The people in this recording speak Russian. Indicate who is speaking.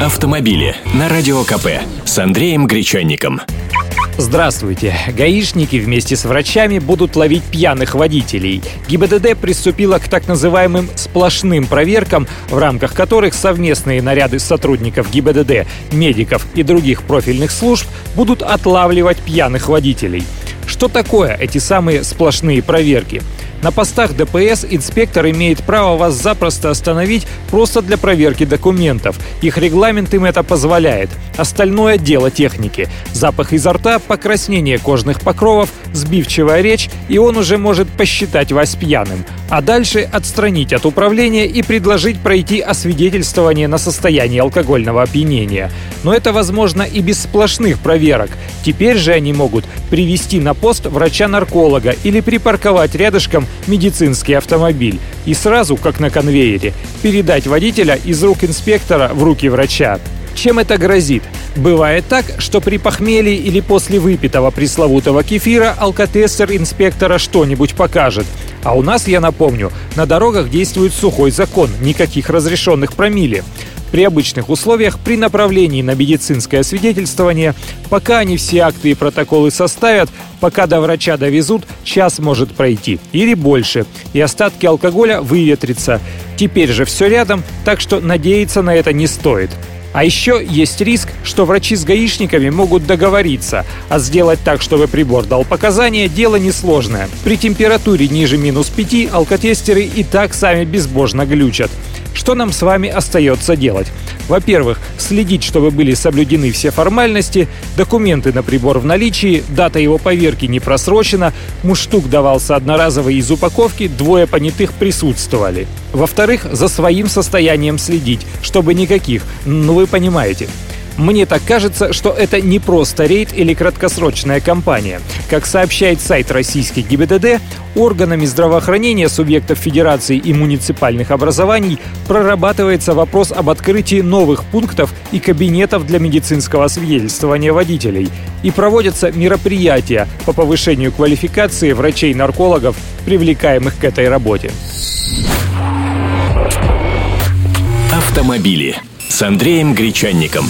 Speaker 1: автомобили на Радио КП с Андреем Гречанником.
Speaker 2: Здравствуйте. Гаишники вместе с врачами будут ловить пьяных водителей. ГИБДД приступила к так называемым сплошным проверкам, в рамках которых совместные наряды сотрудников ГИБДД, медиков и других профильных служб будут отлавливать пьяных водителей. Что такое эти самые сплошные проверки? На постах ДПС инспектор имеет право вас запросто остановить просто для проверки документов. Их регламент им это позволяет. Остальное – дело техники. Запах изо рта, покраснение кожных покровов, сбивчивая речь, и он уже может посчитать вас пьяным. А дальше отстранить от управления и предложить пройти освидетельствование на состояние алкогольного опьянения. Но это возможно и без сплошных проверок. Теперь же они могут привести на пост врача-нарколога или припарковать рядышком медицинский автомобиль и сразу, как на конвейере, передать водителя из рук инспектора в руки врача. Чем это грозит? Бывает так, что при похмелье или после выпитого пресловутого кефира алкотестер инспектора что-нибудь покажет. А у нас, я напомню, на дорогах действует сухой закон, никаких разрешенных промилле. При обычных условиях, при направлении на медицинское свидетельствование, пока они все акты и протоколы составят, пока до врача довезут, час может пройти или больше, и остатки алкоголя выветрятся. Теперь же все рядом, так что надеяться на это не стоит. А еще есть риск, что врачи с гаишниками могут договориться, а сделать так, чтобы прибор дал показания, дело несложное. При температуре ниже минус 5 алкотестеры и так сами безбожно глючат. Что нам с вами остается делать? Во-первых, следить, чтобы были соблюдены все формальности, документы на прибор в наличии, дата его поверки не просрочена, муштук давался одноразовый из упаковки, двое понятых присутствовали. Во-вторых, за своим состоянием следить, чтобы никаких, ну вы понимаете, мне так кажется, что это не просто рейд или краткосрочная кампания. Как сообщает сайт российских ГИБДД, органами здравоохранения субъектов федерации и муниципальных образований прорабатывается вопрос об открытии новых пунктов и кабинетов для медицинского свидетельствования водителей. И проводятся мероприятия по повышению квалификации врачей-наркологов, привлекаемых к этой работе.
Speaker 1: Автомобили с Андреем Гречанником.